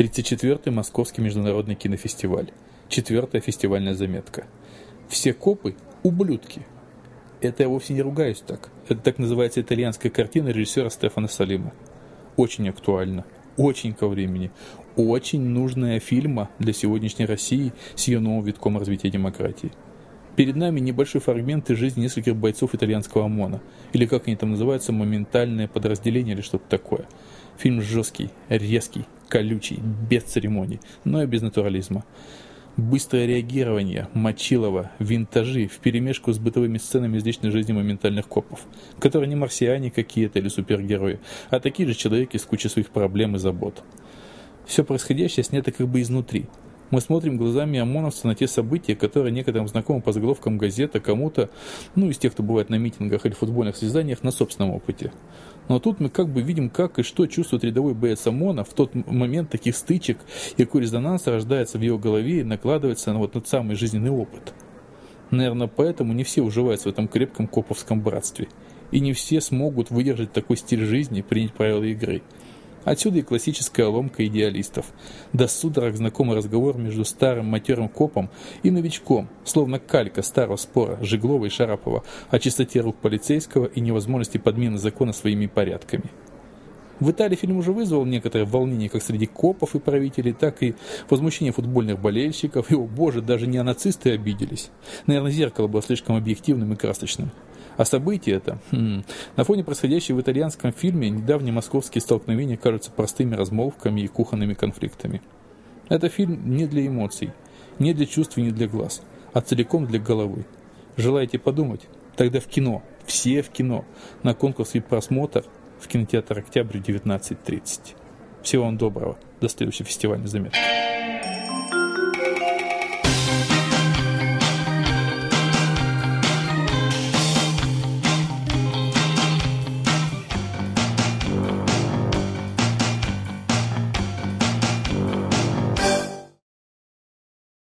34-й Московский международный кинофестиваль. Четвертая фестивальная заметка. Все копы – ублюдки. Это я вовсе не ругаюсь так. Это так называется итальянская картина режиссера Стефана Салима. Очень актуально, очень ко времени, очень нужная фильма для сегодняшней России с ее новым витком развития демократии. Перед нами небольшой фрагмент из жизни нескольких бойцов итальянского ОМОНа, или как они там называются, моментальное подразделение или что-то такое. Фильм жесткий, резкий, колючий, без церемоний, но и без натурализма. Быстрое реагирование, Мочилова, винтажи в перемешку с бытовыми сценами из личной жизни моментальных копов, которые не марсиане какие-то или супергерои, а такие же человеки с кучей своих проблем и забот. Все происходящее снято как бы изнутри. Мы смотрим глазами ОМОНовца на те события, которые некоторым знакомы по заголовкам газет, а кому-то, ну, из тех, кто бывает на митингах или футбольных состязаниях, на собственном опыте. Но тут мы как бы видим, как и что чувствует рядовой боец ОМОНа в тот момент таких стычек, и какой резонанс рождается в его голове и накладывается на вот тот самый жизненный опыт. Наверное, поэтому не все уживаются в этом крепком коповском братстве. И не все смогут выдержать такой стиль жизни и принять правила игры – Отсюда и классическая ломка идеалистов. До судорог знакомый разговор между старым матерым копом и новичком, словно калька старого спора Жиглова и Шарапова о чистоте рук полицейского и невозможности подмены закона своими порядками. В Италии фильм уже вызвал некоторое волнение как среди копов и правителей, так и возмущение футбольных болельщиков. И, о боже, даже не нацисты обиделись. Наверное, зеркало было слишком объективным и красочным. А события это, хм, на фоне происходящего в итальянском фильме, недавние московские столкновения кажутся простыми размолвками и кухонными конфликтами. Это фильм не для эмоций, не для чувств и не для глаз, а целиком для головы. Желаете подумать? Тогда в кино, все в кино, на конкурс и просмотр в кинотеатр «Октябрь» 19.30. Всего вам доброго. До следующей фестивальной заметки.